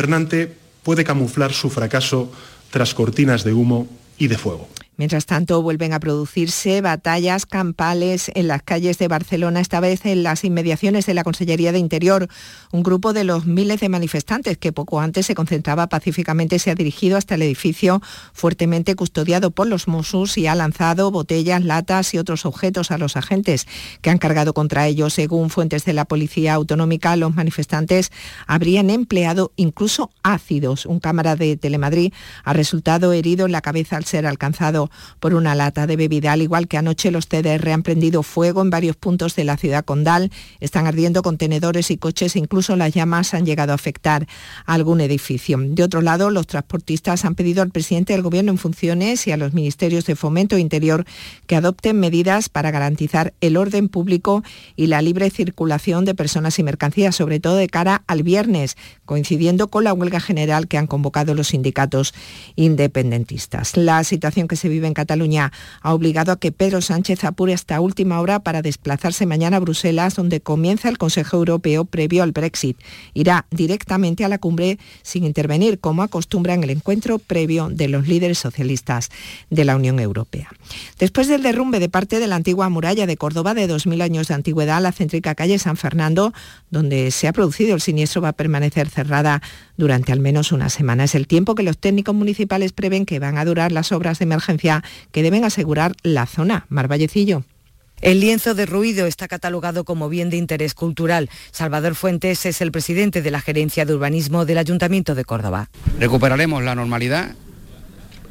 gobernante puede camuflar su fracaso tras cortinas de humo y de fuego. Mientras tanto, vuelven a producirse batallas campales en las calles de Barcelona, esta vez en las inmediaciones de la Consellería de Interior. Un grupo de los miles de manifestantes que poco antes se concentraba pacíficamente se ha dirigido hasta el edificio fuertemente custodiado por los Mossos y ha lanzado botellas, latas y otros objetos a los agentes que han cargado contra ellos. Según fuentes de la Policía Autonómica, los manifestantes habrían empleado incluso ácidos. Un cámara de Telemadrid ha resultado herido en la cabeza al ser alcanzado por una lata de bebida. Al igual que anoche, los TDR han prendido fuego en varios puntos de la ciudad condal. Están ardiendo contenedores y coches e incluso las llamas han llegado a afectar algún edificio. De otro lado, los transportistas han pedido al presidente del Gobierno en funciones y a los ministerios de Fomento e Interior que adopten medidas para garantizar el orden público y la libre circulación de personas y mercancías, sobre todo de cara al viernes, coincidiendo con la huelga general que han convocado los sindicatos independentistas. La situación que se vive en Cataluña ha obligado a que Pedro Sánchez apure hasta última hora para desplazarse mañana a Bruselas, donde comienza el Consejo Europeo previo al Brexit. Irá directamente a la cumbre sin intervenir, como acostumbra en el encuentro previo de los líderes socialistas de la Unión Europea. Después del derrumbe de parte de la antigua muralla de Córdoba de 2.000 años de antigüedad, la céntrica calle San Fernando, donde se ha producido el siniestro, va a permanecer cerrada durante al menos una semana. Es el tiempo que los técnicos municipales prevén que van a durar las obras de emergencia que deben asegurar la zona. Marvallecillo. El lienzo de ruido está catalogado como bien de interés cultural. Salvador Fuentes es el presidente de la Gerencia de Urbanismo del Ayuntamiento de Córdoba. Recuperaremos la normalidad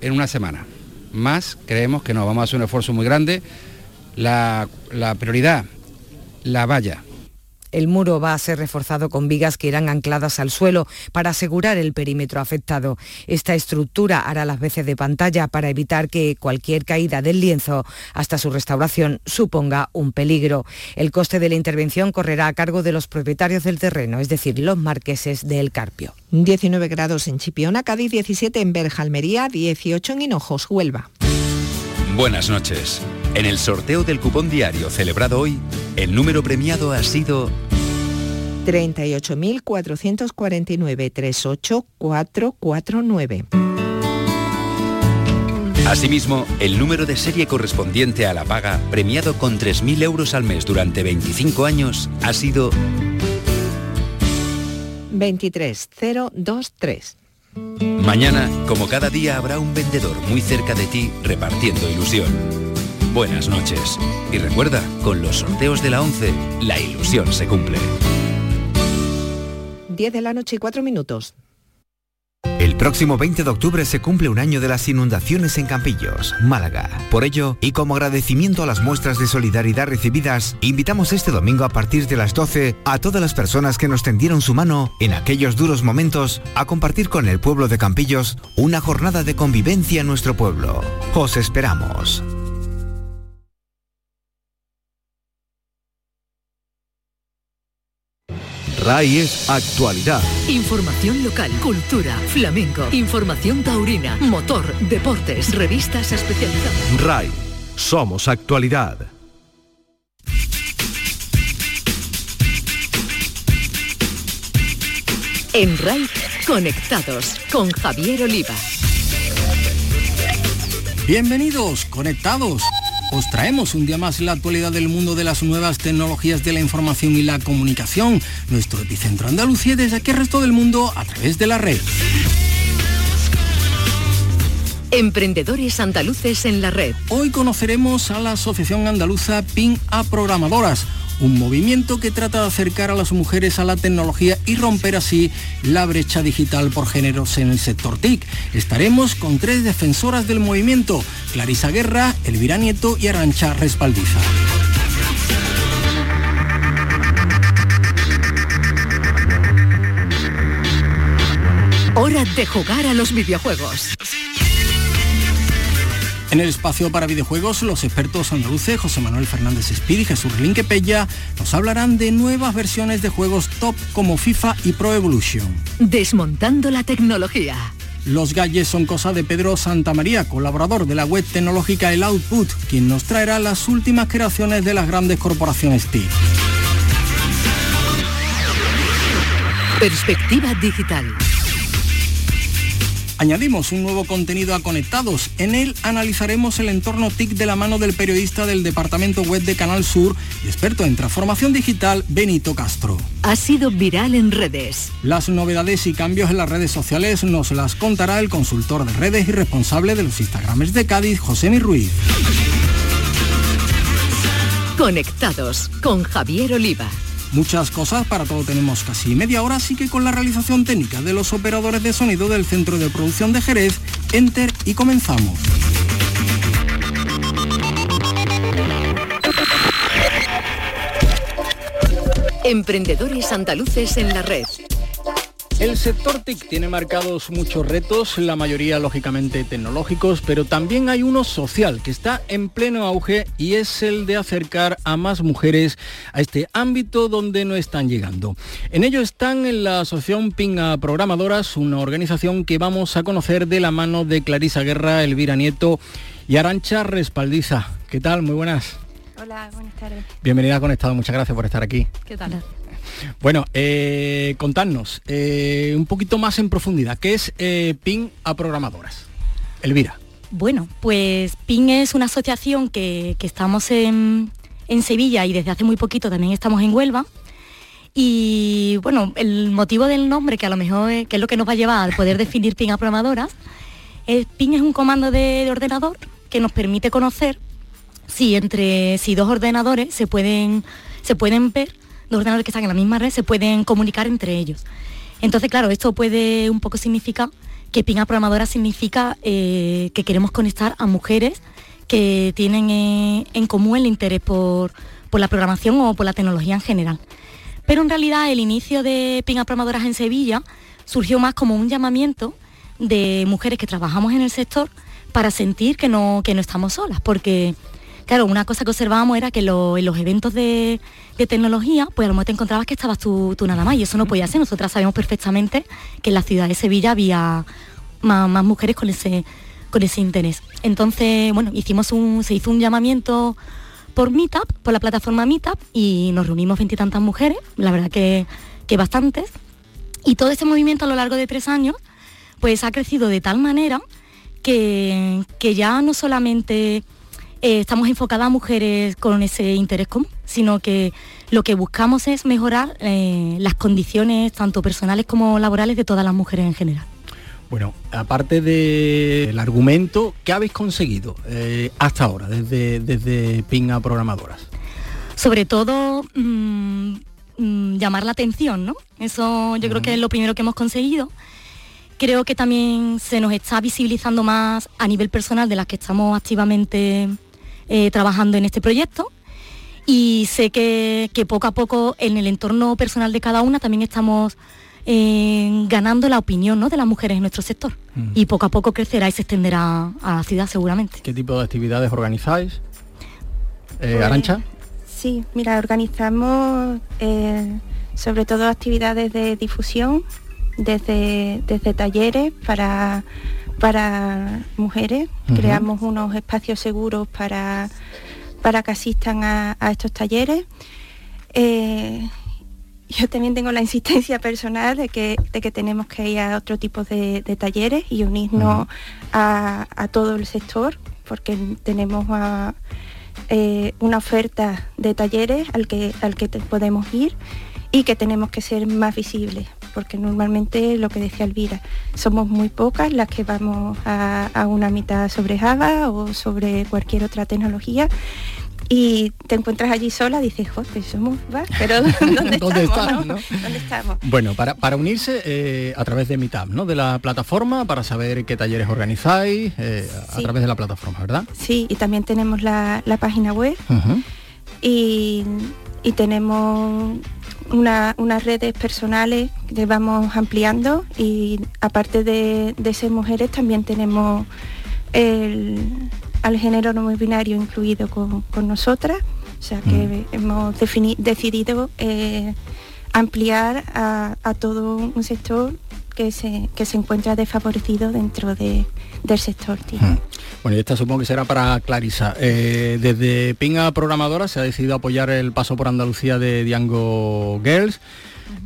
en una semana. Más creemos que no, vamos a hacer un esfuerzo muy grande. La, la prioridad, la valla, el muro va a ser reforzado con vigas que irán ancladas al suelo para asegurar el perímetro afectado. Esta estructura hará las veces de pantalla para evitar que cualquier caída del lienzo hasta su restauración suponga un peligro. El coste de la intervención correrá a cargo de los propietarios del terreno, es decir, los marqueses del Carpio. 19 grados en Chipiona, Cádiz 17 en Berjalmería, 18 en Hinojos, Huelva. Buenas noches. En el sorteo del cupón diario celebrado hoy, el número premiado ha sido 38.449 38449. Asimismo, el número de serie correspondiente a la paga, premiado con 3.000 euros al mes durante 25 años, ha sido 23023. Mañana, como cada día, habrá un vendedor muy cerca de ti repartiendo ilusión. Buenas noches. Y recuerda, con los sorteos de la 11, la ilusión se cumple. 10 de la noche y 4 minutos. El próximo 20 de octubre se cumple un año de las inundaciones en Campillos, Málaga. Por ello, y como agradecimiento a las muestras de solidaridad recibidas, invitamos este domingo a partir de las 12 a todas las personas que nos tendieron su mano en aquellos duros momentos a compartir con el pueblo de Campillos una jornada de convivencia en nuestro pueblo. Os esperamos. RAI es actualidad. Información local, cultura, flamenco, información taurina, motor, deportes, revistas especializadas. RAI, somos actualidad. En RAI, conectados con Javier Oliva. Bienvenidos, conectados os traemos un día más la actualidad del mundo de las nuevas tecnologías de la información y la comunicación, nuestro epicentro Andalucía desde aquí al resto del mundo a través de la red. Emprendedores andaluces en la red. Hoy conoceremos a la Asociación Andaluza PIN a Programadoras un movimiento que trata de acercar a las mujeres a la tecnología y romper así la brecha digital por géneros en el sector TIC. Estaremos con tres defensoras del movimiento, Clarisa Guerra, Elvira Nieto y Arancha Respaldiza. Hora de jugar a los videojuegos. En el espacio para videojuegos, los expertos andaluces José Manuel Fernández Espíritu y Jesús Linque Pella nos hablarán de nuevas versiones de juegos top como FIFA y Pro Evolution. Desmontando la tecnología. Los galles son cosa de Pedro Santamaría, colaborador de la web tecnológica El Output, quien nos traerá las últimas creaciones de las grandes corporaciones TIC. Perspectiva digital Añadimos un nuevo contenido a Conectados. En él analizaremos el entorno TIC de la mano del periodista del departamento web de Canal Sur y experto en transformación digital, Benito Castro. Ha sido viral en redes. Las novedades y cambios en las redes sociales nos las contará el consultor de redes y responsable de los Instagrames de Cádiz, José Mi Ruiz. Conectados con Javier Oliva. Muchas cosas, para todo tenemos casi media hora, así que con la realización técnica de los operadores de sonido del Centro de Producción de Jerez, Enter y comenzamos. Emprendedores andaluces en la red. El sector TIC tiene marcados muchos retos, la mayoría lógicamente tecnológicos, pero también hay uno social que está en pleno auge y es el de acercar a más mujeres a este ámbito donde no están llegando. En ello están en la Asociación Pinga Programadoras, una organización que vamos a conocer de la mano de Clarisa Guerra, Elvira Nieto y Arancha Respaldiza. ¿Qué tal? Muy buenas. Hola, buenas tardes. Bienvenida a Conectado, muchas gracias por estar aquí. ¿Qué tal? Bueno, eh, contadnos eh, un poquito más en profundidad, ¿qué es eh, PIN a programadoras? Elvira. Bueno, pues PIN es una asociación que, estamos en, Sevilla y desde hace muy poquito también estamos en Huelva. Y bueno, el motivo del nombre, que a lo mejor es, que es lo que nos va a llevar al poder definir PIN a programadoras, es, PIN es un comando de, de ordenador que nos permite conocer si entre si dos ordenadores se pueden, se pueden ver dos ordenadores que están en la misma red se pueden comunicar entre ellos. Entonces, claro, esto puede un poco significar que PINA Programadora significa eh, que queremos conectar a mujeres que tienen eh, en común el interés por, la programación o por la tecnología en general. Pero en realidad el inicio de PINA Programadoras en Sevilla surgió más como un llamamiento de mujeres que trabajamos en el sector para sentir que no, que no estamos solas, porque claro, una cosa que observábamos era que en los eventos de, tecnología, pues a lo mejor te encontrabas que estabas tú, nada más y eso no podía ser. Nosotras sabemos perfectamente que en la ciudad de Sevilla había más, mujeres con ese, con ese interés. Entonces, bueno, hicimos un, se hizo un llamamiento por Meetup, por la plataforma Meetup, y nos reunimos veintitantas mujeres, la verdad que, que bastantes. Y todo ese movimiento a lo largo de tres años, pues ha crecido de tal manera que, que ya no solamente eh, estamos enfocadas a mujeres con ese interés común, sino que lo que buscamos es mejorar eh, las condiciones tanto personales como laborales de todas las mujeres en general. Bueno, aparte del argumento, ¿qué habéis conseguido eh, hasta ahora desde, desde Pinga Programadoras? Sobre todo mm, mm, llamar la atención, ¿no? Eso yo creo que es lo primero que hemos conseguido. Creo que también se nos está visibilizando más a nivel personal de las que estamos activamente eh, trabajando en este proyecto y sé que, poco a poco en el entorno personal de cada una también estamos eh, ganando la opinión de las mujeres en nuestro sector mm. y poco a poco crecerá y se extenderá a la ciudad seguramente. ¿Qué tipo de actividades organizáis? Eh, pues, Arancha. Sí, mira, organizamos sobre todo actividades de difusión desde, desde talleres para para mujeres. Creamos unos espacios seguros para, para que asistan a, estos talleres. Eh, yo también tengo la insistencia personal de que, de que tenemos que ir a otro tipo de, talleres y unirnos a, todo el sector, porque tenemos eh, una oferta de talleres al que, al que podemos ir y que tenemos que ser más visibles porque normalmente lo que decía Elvira, somos muy pocas las que vamos a, una mitad sobre Java o sobre cualquier otra tecnología y te encuentras allí sola, dices, joder, somos más, pero ¿dónde, estamos? Bueno, para, unirse eh, a través de Meetup, ¿no? De la plataforma, para saber qué talleres organizáis, eh, a través de la plataforma, ¿verdad? Sí, y también tenemos la, página web y, y tenemos unas redes personales que vamos ampliando y aparte de, ser mujeres también tenemos al género no binario incluido con, nosotras, o sea que mm. hemos decidido eh, ampliar a, todo un sector que se, que se encuentra desfavorecido dentro del sector. Mm. Bueno, y esta supongo que será para Clarisa. Eh, desde Pinga Programadora se ha decidido apoyar el paso por Andalucía de Diango Girls.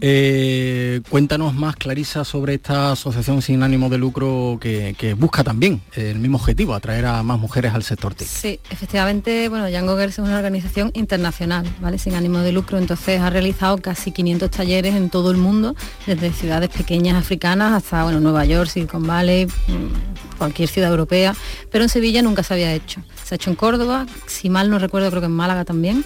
Eh, cuéntanos más, Clarisa, sobre esta asociación sin ánimo de lucro que, busca también el mismo objetivo, atraer a más mujeres al sector TIC. Sí, efectivamente, bueno, Young Girls es una organización internacional, ¿vale? Sin ánimo de lucro, entonces ha realizado casi 500 talleres en todo el mundo, desde ciudades pequeñas africanas hasta, bueno, Nueva York, Silicon Valley, mm, cualquier ciudad europea, pero en Sevilla nunca se había hecho. Se ha hecho en Córdoba, si mal no recuerdo, creo que en Málaga también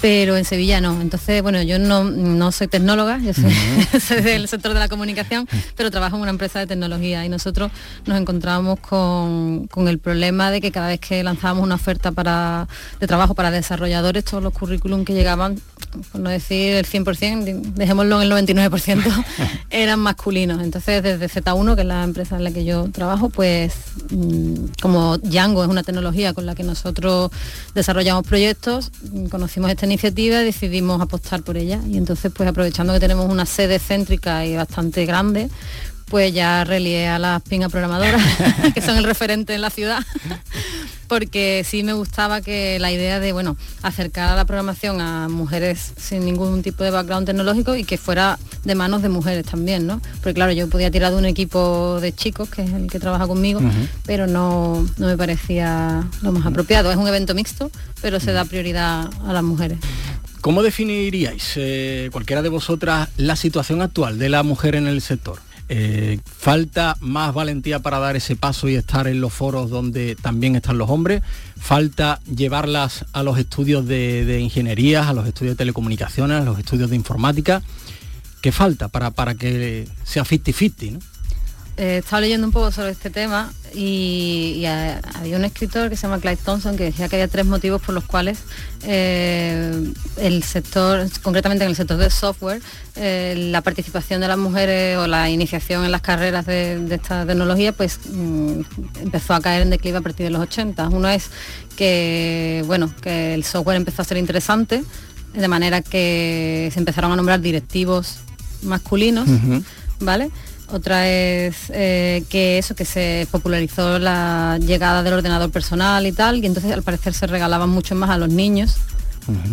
pero en Sevilla no. Entonces, bueno, yo no, soy tecnóloga, yo soy, del sector de la comunicación, pero trabajo en una empresa de tecnología y nosotros nos encontramos con, el problema de que cada vez que lanzábamos una oferta para, de trabajo para desarrolladores, todos los currículum que llegaban, por no decir el 100%, dejémoslo en el 99%, eran masculinos. Entonces, desde Z1, que es la empresa en la que yo trabajo, pues mm, como Django es una tecnología con la que nosotros desarrollamos proyectos, conocimos este decidimos apostar por ella y entonces pues aprovechando que tenemos una sede céntrica y bastante grande, pues ya relié a las pingas programadoras, que son el referente en la ciudad, porque sí me gustaba que la idea de, bueno, acercar a la programación a mujeres sin ningún tipo de background tecnológico y que fuera de manos de mujeres también, ¿no? Porque claro, yo podía tirar de un equipo de chicos, que es el que trabaja conmigo, pero no, no me parecía lo más apropiado. Es un evento mixto, pero se da prioridad a las mujeres. ¿Cómo definiríais, eh, cualquiera de vosotras, la situación actual de la mujer en el sector? Eh, falta más valentía para dar ese paso y estar en los foros donde también están los hombres. Falta llevarlas a los estudios de, ingeniería, a los estudios de telecomunicaciones, a los estudios de informática. ¿Qué falta para, para que sea 50-50? ¿no? Eh, estaba leyendo un poco sobre este tema y, había un escritor que se llama Clyde Thompson que decía que había tres motivos por los cuales eh, el sector, concretamente en el sector del software, eh, la participación de las mujeres o la iniciación en las carreras de, esta tecnología pues mm, empezó a caer en declive a partir de los 80. Uno es que, bueno, que el software empezó a ser interesante, de manera que se empezaron a nombrar directivos masculinos, ¿vale? Otra es eh, que eso, que se popularizó la llegada del ordenador personal y tal, y entonces al parecer se regalaban mucho más a los niños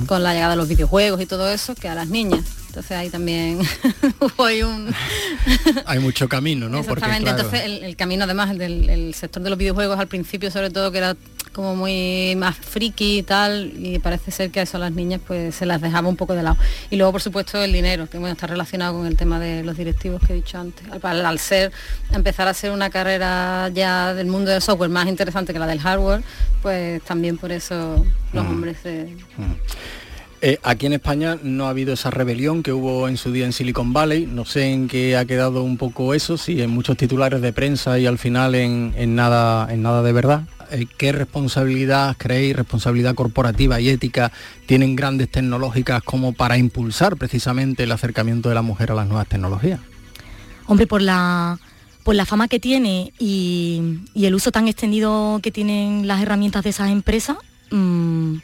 con la llegada de los videojuegos y todo eso que a las niñas. Entonces ahí también hay un... hay mucho camino, ¿no? Exactamente, entonces el, camino además del sector de los videojuegos al principio sobre todo que era como muy más friki y tal, y parece ser que a eso las niñas pues se las dejaba un poco de lado. Y luego, por supuesto, el dinero, que bueno, está relacionado con el tema de los directivos que he dicho antes. Al, ser, empezar a ser una carrera ya del mundo del software más interesante que la del hardware, pues también por eso los hombres se... Eh, aquí en España no ha habido esa rebelión que hubo en su día en Silicon Valley. No sé en qué ha quedado un poco eso, si en muchos titulares de prensa y al final en, en nada, en nada de verdad. Eh, ¿qué responsabilidad creéis, responsabilidad corporativa y ética tienen grandes tecnológicas como para impulsar precisamente el acercamiento de la mujer a las nuevas tecnologías? Hombre, por la, por la fama que tiene y, el uso tan extendido que tienen las herramientas de esas empresas, mm,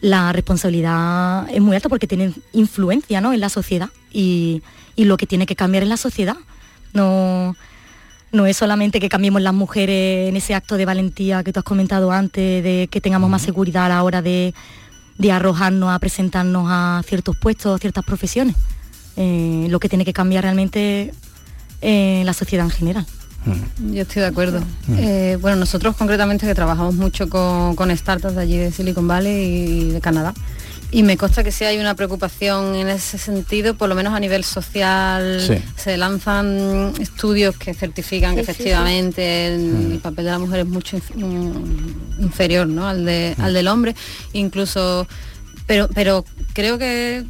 la responsabilidad es muy alta porque tienen influencia ¿no? en la sociedad y, y lo que tiene que cambiar en la sociedad. No, no es solamente que cambiemos las mujeres en ese acto de valentía que tú has comentado antes, de que tengamos más seguridad a la hora de, arrojarnos a presentarnos a ciertos puestos, a ciertas profesiones. Eh, lo que tiene que cambiar realmente en la sociedad en general. Yo estoy de acuerdo. Eh, bueno, nosotros concretamente que trabajamos mucho con, con startups de allí de Silicon Valley y de Canadá, y me consta que sí hay una preocupación en ese sentido, por lo menos a nivel social. Se lanzan estudios que certifican que efectivamente mm. el, papel de la mujer es mucho mm, inferior ¿no? al, de, al del hombre. Incluso, pero, pero creo que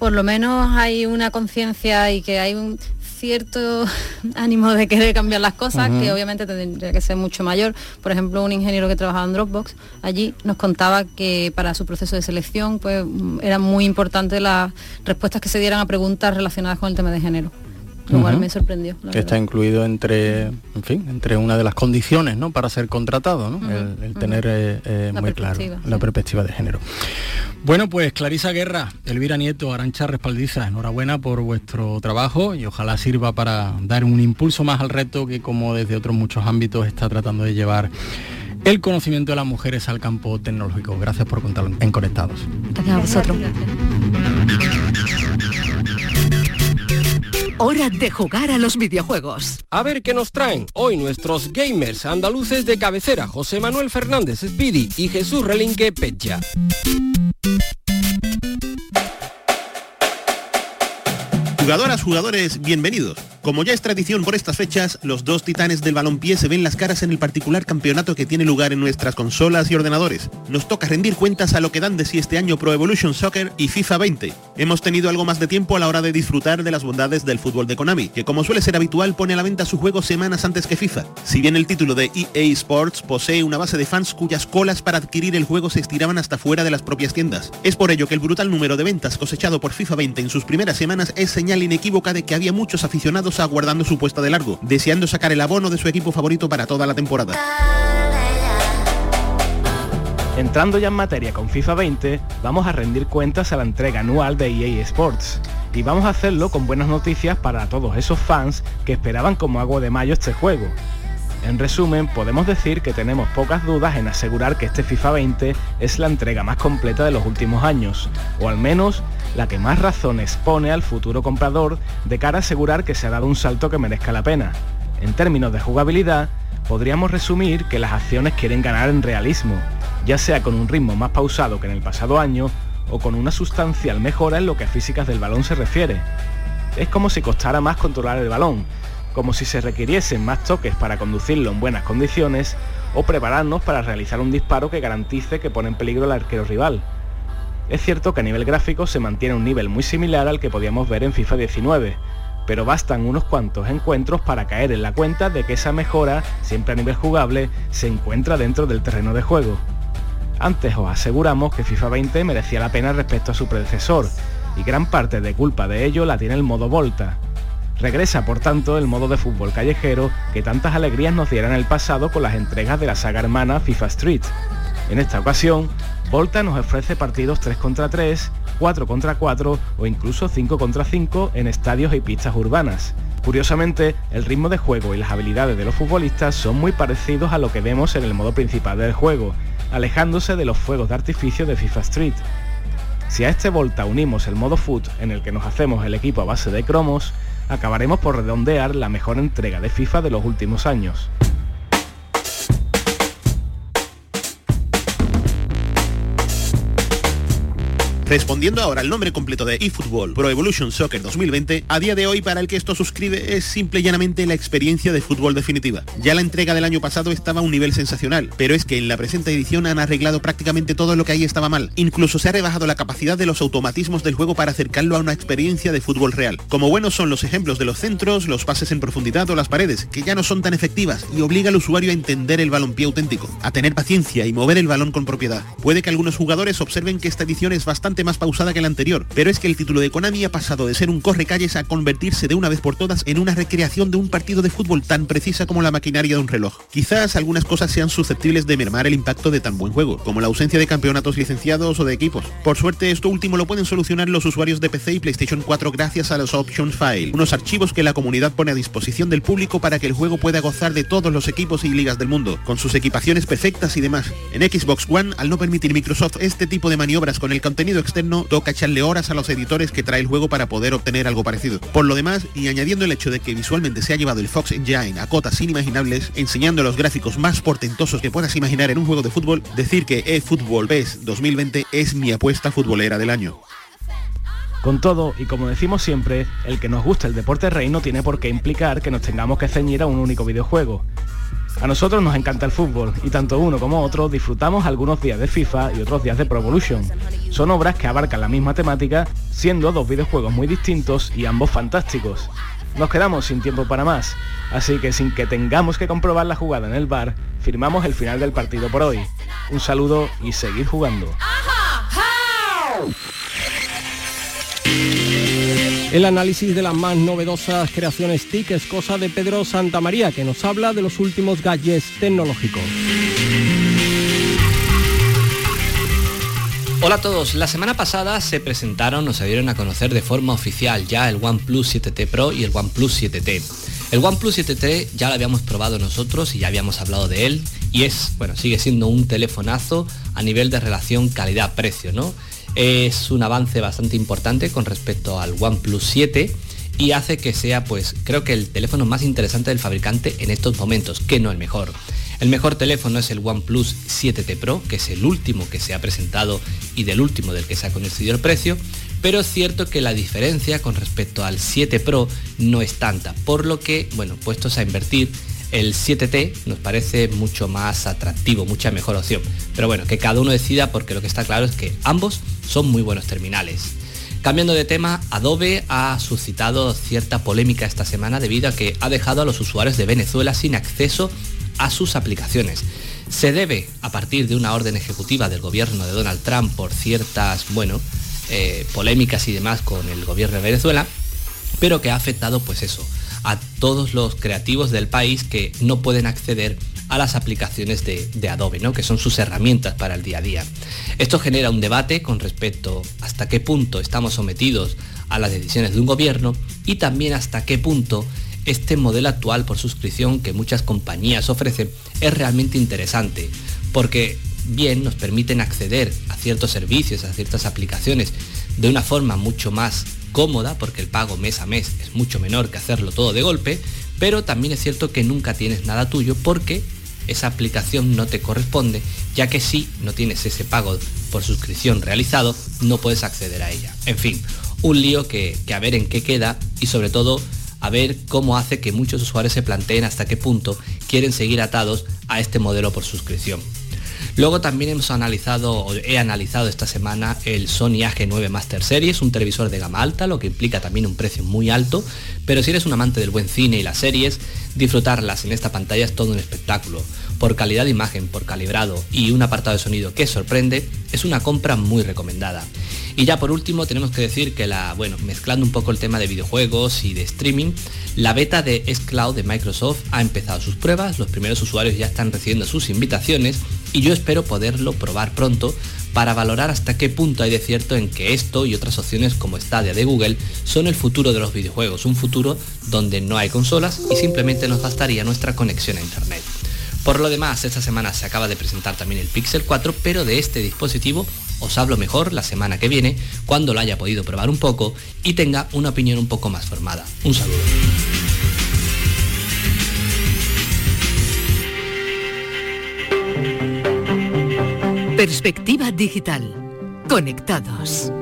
por lo menos hay una conciencia y que hay un cierto ánimo de querer cambiar las cosas, que obviamente tendría que ser mucho mayor. Por ejemplo, un ingeniero que trabajaba en Dropbox allí nos contaba que para su proceso de selección pues era muy importante las respuestas que se dieran a preguntas relacionadas con el tema de género lo cual me sorprendió. Que está incluido entre, en fin, entre una de las condiciones ¿no? para ser contratado, ¿no? el, tener eh, eh, muy claro la perspectiva de género. Bueno, pues Clarisa Guerra, Elvira Nieto, Arancha Respaldiza, enhorabuena por vuestro trabajo y ojalá sirva para dar un impulso más al reto que como desde otros muchos ámbitos está tratando de llevar el conocimiento de las mujeres al campo tecnológico. Gracias por contar en Conectados. Gracias a vosotros. Hora de jugar a los videojuegos. A ver qué nos traen hoy nuestros gamers andaluces de cabecera, José Manuel Fernández Speedy y Jesús Relinque Pecha. Jugadoras, jugadores, bienvenidos. Como ya es tradición por estas fechas, los dos titanes del balompié se ven las caras en el particular campeonato que tiene lugar en nuestras consolas y ordenadores. Nos toca rendir cuentas a lo que dan de sí este año Pro Evolution Soccer y FIFA 20. Hemos tenido algo más de tiempo a la hora de disfrutar de las bondades del fútbol de Konami, que como suele ser habitual pone a la venta su juego semanas antes que FIFA. Si bien el título de EA Sports posee una base de fans cuyas colas para adquirir el juego se estiraban hasta fuera de las propias tiendas. Es por ello que el brutal número de ventas cosechado por FIFA 20 en sus primeras semanas es señal inequívoca de que había muchos aficionados aguardando su puesta de largo, deseando sacar el abono de su equipo favorito para toda la temporada. Entrando ya en materia con FIFA 20, vamos a rendir cuentas a la entrega anual de EA Sports. Y vamos a hacerlo con buenas noticias para todos esos fans que esperaban como agua de mayo este juego. En resumen, podemos decir que tenemos pocas dudas en asegurar que este FIFA 20 es la entrega más completa de los últimos años, o al menos la que más razones pone al futuro comprador de cara a asegurar que se ha dado un salto que merezca la pena. En términos de jugabilidad, podríamos resumir que las acciones quieren ganar en realismo, ya sea con un ritmo más pausado que en el pasado año o con una sustancial mejora en lo que a físicas del balón se refiere. Es como si costara más controlar el balón, como si se requiriesen más toques para conducirlo en buenas condiciones o prepararnos para realizar un disparo que garantice que pone en peligro al arquero rival. Es cierto que a nivel gráfico se mantiene un nivel muy similar al que podíamos ver en FIFA 19, pero bastan unos cuantos encuentros para caer en la cuenta de que esa mejora, siempre a nivel jugable, se encuentra dentro del terreno de juego. Antes os aseguramos que FIFA 20 merecía la pena respecto a su predecesor, y gran parte de culpa de ello la tiene el modo Volta, Regresa, por tanto, el modo de fútbol callejero que tantas alegrías nos dieran en el pasado con las entregas de la saga hermana FIFA Street. En esta ocasión, Volta nos ofrece partidos 3 contra 3, 4 contra 4 o incluso 5 contra 5 en estadios y pistas urbanas. Curiosamente, el ritmo de juego y las habilidades de los futbolistas son muy parecidos a lo que vemos en el modo principal del juego, alejándose de los fuegos de artificio de FIFA Street. Si a este Volta unimos el modo Foot en el que nos hacemos el equipo a base de cromos, acabaremos por redondear la mejor entrega de FIFA de los últimos años. Respondiendo ahora al nombre completo de eFootball Pro Evolution Soccer 2020, a día de hoy para el que esto suscribe es simple y llanamente la experiencia de fútbol definitiva. Ya la entrega del año pasado estaba a un nivel sensacional, pero es que en la presente edición han arreglado prácticamente todo lo que ahí estaba mal. Incluso se ha rebajado la capacidad de los automatismos del juego para acercarlo a una experiencia de fútbol real. Como buenos son los ejemplos de los centros, los pases en profundidad o las paredes, que ya no son tan efectivas y obliga al usuario a entender el balompié auténtico, a tener paciencia y mover el balón con propiedad. Puede que algunos jugadores observen que esta edición es bastante más pausada que la anterior, pero es que el título de Konami ha pasado de ser un correcalles a convertirse de una vez por todas en una recreación de un partido de fútbol tan precisa como la maquinaria de un reloj. Quizás algunas cosas sean susceptibles de mermar el impacto de tan buen juego, como la ausencia de campeonatos licenciados o de equipos. Por suerte, esto último lo pueden solucionar los usuarios de PC y PlayStation 4 gracias a los Options File, unos archivos que la comunidad pone a disposición del público para que el juego pueda gozar de todos los equipos y ligas del mundo, con sus equipaciones perfectas y demás. En Xbox One, al no permitir Microsoft este tipo de maniobras con el contenido externo, toca echarle horas a los editores que trae el juego para poder obtener algo parecido. Por lo demás, y añadiendo el hecho de que visualmente se ha llevado el Fox Engine a cotas inimaginables, enseñando los gráficos más portentosos que puedas imaginar en un juego de fútbol, decir que eFootball PES 2020 es mi apuesta futbolera del año. Con todo, y como decimos siempre, el que nos gusta el deporte rey no tiene por qué implicar que nos tengamos que ceñir a un único videojuego. A nosotros nos encanta el fútbol y tanto uno como otro disfrutamos algunos días de FIFA y otros días de Pro Evolution. Son obras que abarcan la misma temática, siendo dos videojuegos muy distintos y ambos fantásticos. Nos quedamos sin tiempo para más, así que sin que tengamos que comprobar la jugada en el bar, firmamos el final del partido por hoy. Un saludo y seguir jugando. El análisis de las más novedosas creaciones TIC es cosa de Pedro Santamaría, que nos habla de los últimos gadgets tecnológicos. Hola a todos, la semana pasada se presentaron o se dieron a conocer de forma oficial ya el OnePlus 7T Pro y el OnePlus 7T. El OnePlus 7T ya lo habíamos probado nosotros y ya habíamos hablado de él y es, bueno, sigue siendo un telefonazo a nivel de relación calidad-precio, ¿no? Es un avance bastante importante con respecto al OnePlus 7 y hace que sea pues creo que el teléfono más interesante del fabricante en estos momentos, que no el mejor. El mejor teléfono es el OnePlus 7T Pro, que es el último que se ha presentado y del último del que se ha conocido el precio, pero es cierto que la diferencia con respecto al 7 Pro no es tanta, por lo que, bueno, puestos a invertir, el 7T nos parece mucho más atractivo, mucha mejor opción. Pero bueno, que cada uno decida porque lo que está claro es que ambos son muy buenos terminales. Cambiando de tema, Adobe ha suscitado cierta polémica esta semana debido a que ha dejado a los usuarios de Venezuela sin acceso a sus aplicaciones. Se debe a partir de una orden ejecutiva del gobierno de Donald Trump por ciertas, bueno, eh, polémicas y demás con el gobierno de Venezuela, pero que ha afectado pues eso, a todos los creativos del país que no pueden acceder a las aplicaciones de, Adobe, ¿no? que son sus herramientas para el día a día. Esto genera un debate con respecto hasta qué punto estamos sometidos a las decisiones de un gobierno y también hasta qué punto este modelo actual por suscripción que muchas compañías ofrecen es realmente interesante, porque bien nos permiten acceder a ciertos servicios, a ciertas aplicaciones de una forma mucho más cómoda, porque el pago mes a mes es mucho menor que hacerlo todo de golpe, pero también es cierto que nunca tienes nada tuyo porque esa aplicación no te corresponde, ya que si no tienes ese pago por suscripción realizado, no puedes acceder a ella. En fin, un lío que, que a ver en qué queda y sobre todo a ver cómo hace que muchos usuarios se planteen hasta qué punto quieren seguir atados a este modelo por suscripción. Luego también hemos analizado, he analizado esta semana el Sony AG9 Master Series, un televisor de gama alta, lo que implica también un precio muy alto, pero si eres un amante del buen cine y las series, disfrutarlas en esta pantalla es todo un espectáculo. Por calidad de imagen, por calibrado y un apartado de sonido que sorprende, es una compra muy recomendada. Y ya por último tenemos que decir que la, bueno, mezclando un poco el tema de videojuegos y de streaming, la beta de S-Cloud de Microsoft ha empezado sus pruebas, los primeros usuarios ya están recibiendo sus invitaciones y yo espero poderlo probar pronto para valorar hasta qué punto hay de cierto en que esto y otras opciones como Stadia de Google son el futuro de los videojuegos, un futuro donde no hay consolas y simplemente nos bastaría nuestra conexión a Internet. Por lo demás, esta semana se acaba de presentar también el Pixel 4, pero de este dispositivo os hablo mejor la semana que viene, cuando lo haya podido probar un poco y tenga una opinión un poco más formada. Un saludo. Perspectiva digital. Conectados.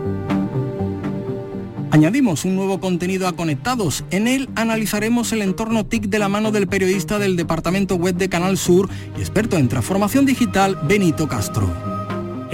Añadimos un nuevo contenido a Conectados. En él analizaremos el entorno TIC de la mano del periodista del departamento web de Canal Sur y experto en transformación digital, Benito Castro.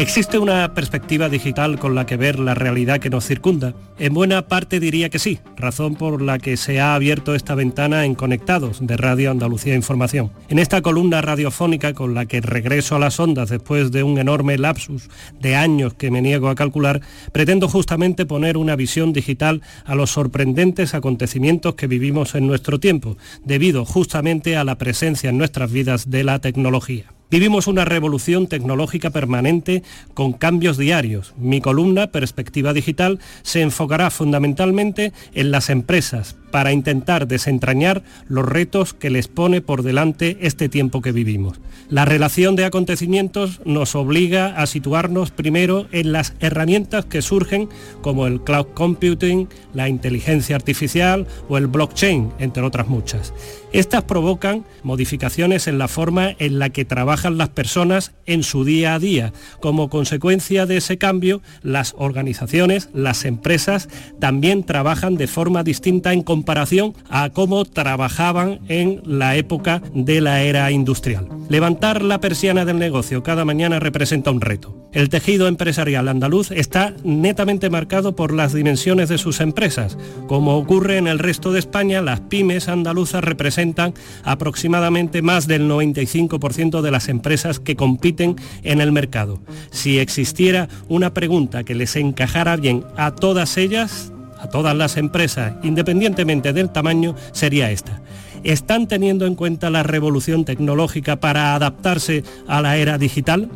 ¿Existe una perspectiva digital con la que ver la realidad que nos circunda? En buena parte diría que sí, razón por la que se ha abierto esta ventana en Conectados de Radio Andalucía Información. En esta columna radiofónica con la que regreso a las ondas después de un enorme lapsus de años que me niego a calcular, pretendo justamente poner una visión digital a los sorprendentes acontecimientos que vivimos en nuestro tiempo, debido justamente a la presencia en nuestras vidas de la tecnología. Vivimos una revolución tecnológica permanente con cambios diarios. Mi columna, Perspectiva Digital, se enfocará fundamentalmente en las empresas, para intentar desentrañar los retos que les pone por delante este tiempo que vivimos. La relación de acontecimientos nos obliga a situarnos primero en las herramientas que surgen como el cloud computing, la inteligencia artificial o el blockchain, entre otras muchas. Estas provocan modificaciones en la forma en la que trabajan las personas en su día a día. Como consecuencia de ese cambio, las organizaciones, las empresas, también trabajan de forma distinta en comparación a cómo trabajaban en la época de la era industrial. Levantar la persiana del negocio cada mañana representa un reto. El tejido empresarial andaluz está netamente marcado por las dimensiones de sus empresas. Como ocurre en el resto de España, las pymes andaluzas representan aproximadamente más del 95% de las empresas que compiten en el mercado. Si existiera una pregunta que les encajara bien a todas ellas, a todas las empresas, independientemente del tamaño, sería esta. ¿Están teniendo en cuenta la revolución tecnológica para adaptarse a la era digital?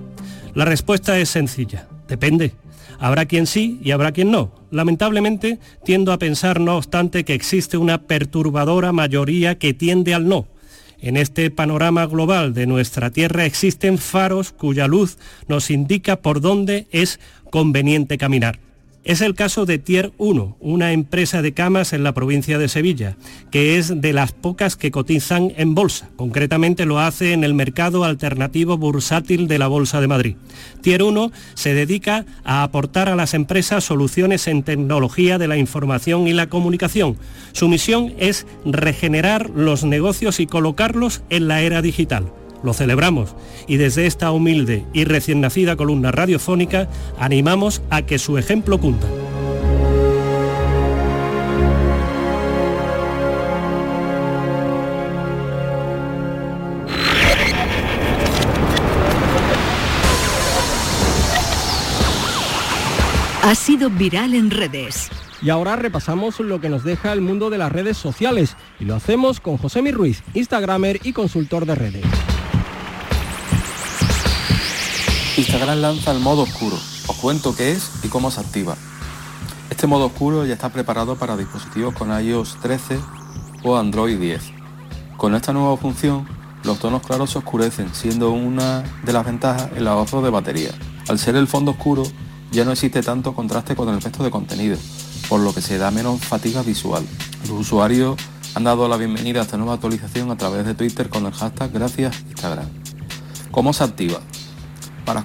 La respuesta es sencilla, depende. Habrá quien sí y habrá quien no. Lamentablemente, tiendo a pensar, no obstante, que existe una perturbadora mayoría que tiende al no. En este panorama global de nuestra Tierra existen faros cuya luz nos indica por dónde es conveniente caminar. Es el caso de Tier 1, una empresa de camas en la provincia de Sevilla, que es de las pocas que cotizan en bolsa. Concretamente lo hace en el mercado alternativo bursátil de la Bolsa de Madrid. Tier 1 se dedica a aportar a las empresas soluciones en tecnología de la información y la comunicación. Su misión es regenerar los negocios y colocarlos en la era digital lo celebramos y desde esta humilde y recién nacida columna radiofónica animamos a que su ejemplo cunda. Ha sido viral en redes. Y ahora repasamos lo que nos deja el mundo de las redes sociales y lo hacemos con José Mi Ruiz, Instagramer y consultor de redes. Instagram lanza el modo oscuro. Os cuento qué es y cómo se activa. Este modo oscuro ya está preparado para dispositivos con iOS 13 o Android 10. Con esta nueva función, los tonos claros se oscurecen, siendo una de las ventajas el ahorro de batería. Al ser el fondo oscuro, ya no existe tanto contraste con el resto de contenido, por lo que se da menos fatiga visual. Los usuarios han dado la bienvenida a esta nueva actualización a través de Twitter con el hashtag gracias Instagram. ¿Cómo se activa? Para,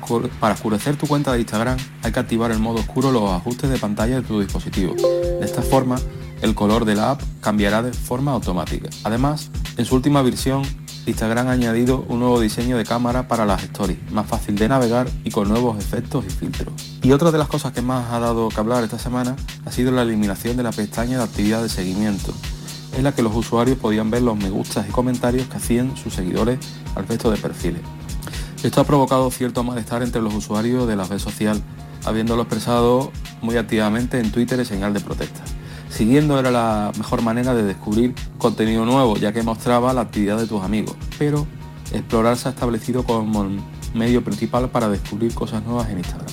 oscurecer tu cuenta de Instagram hay que activar el modo oscuro los ajustes de pantalla de tu dispositivo. De esta forma, el color de la app cambiará de forma automática. Además, en su última versión, Instagram ha añadido un nuevo diseño de cámara para las stories, más fácil de navegar y con nuevos efectos y filtros. Y otra de las cosas que más ha dado que hablar esta semana ha sido la eliminación de la pestaña de actividad de seguimiento, en la que los usuarios podían ver los me gustas y comentarios que hacían sus seguidores al resto de perfiles. Esto ha provocado cierto malestar entre los usuarios de la red social, habiéndolo expresado muy activamente en Twitter en señal de protesta. Siguiendo era la mejor manera de descubrir contenido nuevo, ya que mostraba la actividad de tus amigos, pero explorar se ha establecido como medio principal para descubrir cosas nuevas en Instagram.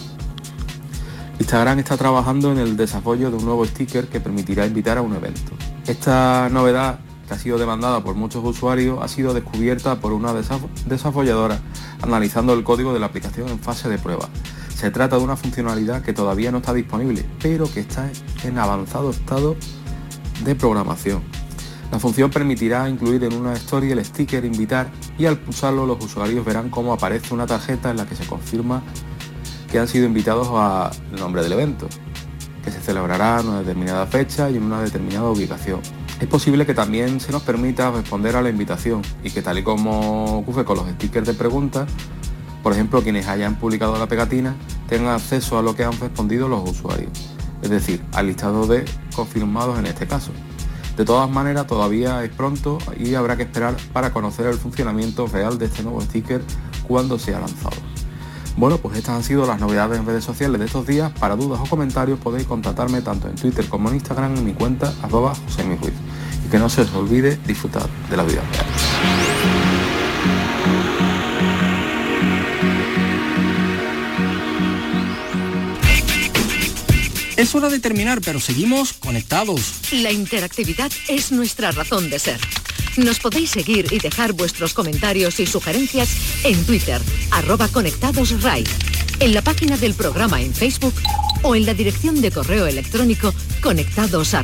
Instagram está trabajando en el desarrollo de un nuevo sticker que permitirá invitar a un evento. Esta novedad que ha sido demandada por muchos usuarios, ha sido descubierta por una desarrolladora analizando el código de la aplicación en fase de prueba. Se trata de una funcionalidad que todavía no está disponible, pero que está en avanzado estado de programación. La función permitirá incluir en una story el sticker invitar y al pulsarlo los usuarios verán cómo aparece una tarjeta en la que se confirma que han sido invitados al nombre del evento, que se celebrará en una determinada fecha y en una determinada ubicación. Es posible que también se nos permita responder a la invitación y que tal y como ocurre con los stickers de preguntas, por ejemplo, quienes hayan publicado la pegatina tengan acceso a lo que han respondido los usuarios, es decir, al listado de confirmados en este caso. De todas maneras, todavía es pronto y habrá que esperar para conocer el funcionamiento real de este nuevo sticker cuando sea lanzado. Bueno, pues estas han sido las novedades en redes sociales de estos días. Para dudas o comentarios podéis contactarme tanto en Twitter como en Instagram en mi cuenta arroba Y que no se os olvide disfrutar de la vida Es hora de terminar, pero seguimos conectados. La interactividad es nuestra razón de ser. Nos podéis seguir y dejar vuestros comentarios y sugerencias en Twitter, arroba conectadosRAI, en la página del programa en Facebook o en la dirección de correo electrónico conectados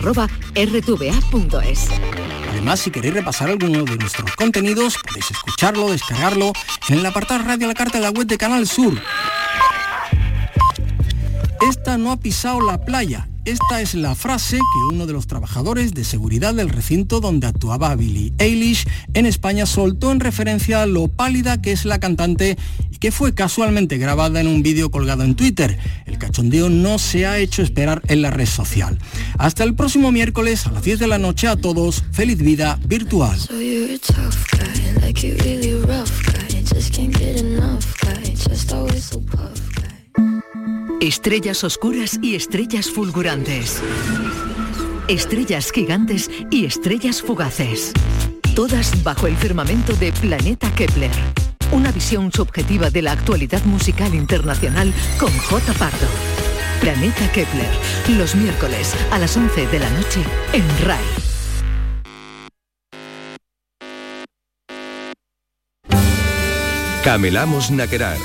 Además, si queréis repasar alguno de nuestros contenidos, podéis escucharlo, descargarlo en el apartado Radio La Carta de la web de Canal Sur. Esta no ha pisado la playa esta es la frase que uno de los trabajadores de seguridad del recinto donde actuaba Billie Eilish en España soltó en referencia a lo pálida que es la cantante y que fue casualmente grabada en un vídeo colgado en Twitter. El cachondeo no se ha hecho esperar en la red social. Hasta el próximo miércoles a las 10 de la noche a todos. Feliz vida virtual. Estrellas oscuras y estrellas fulgurantes. Estrellas gigantes y estrellas fugaces. Todas bajo el firmamento de Planeta Kepler. Una visión subjetiva de la actualidad musical internacional con J. Pardo. Planeta Kepler, los miércoles a las 11 de la noche en RAI. Camelamos Naquerar.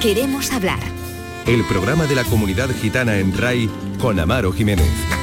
Queremos hablar el programa de la comunidad gitana en RAI con Amaro Jiménez.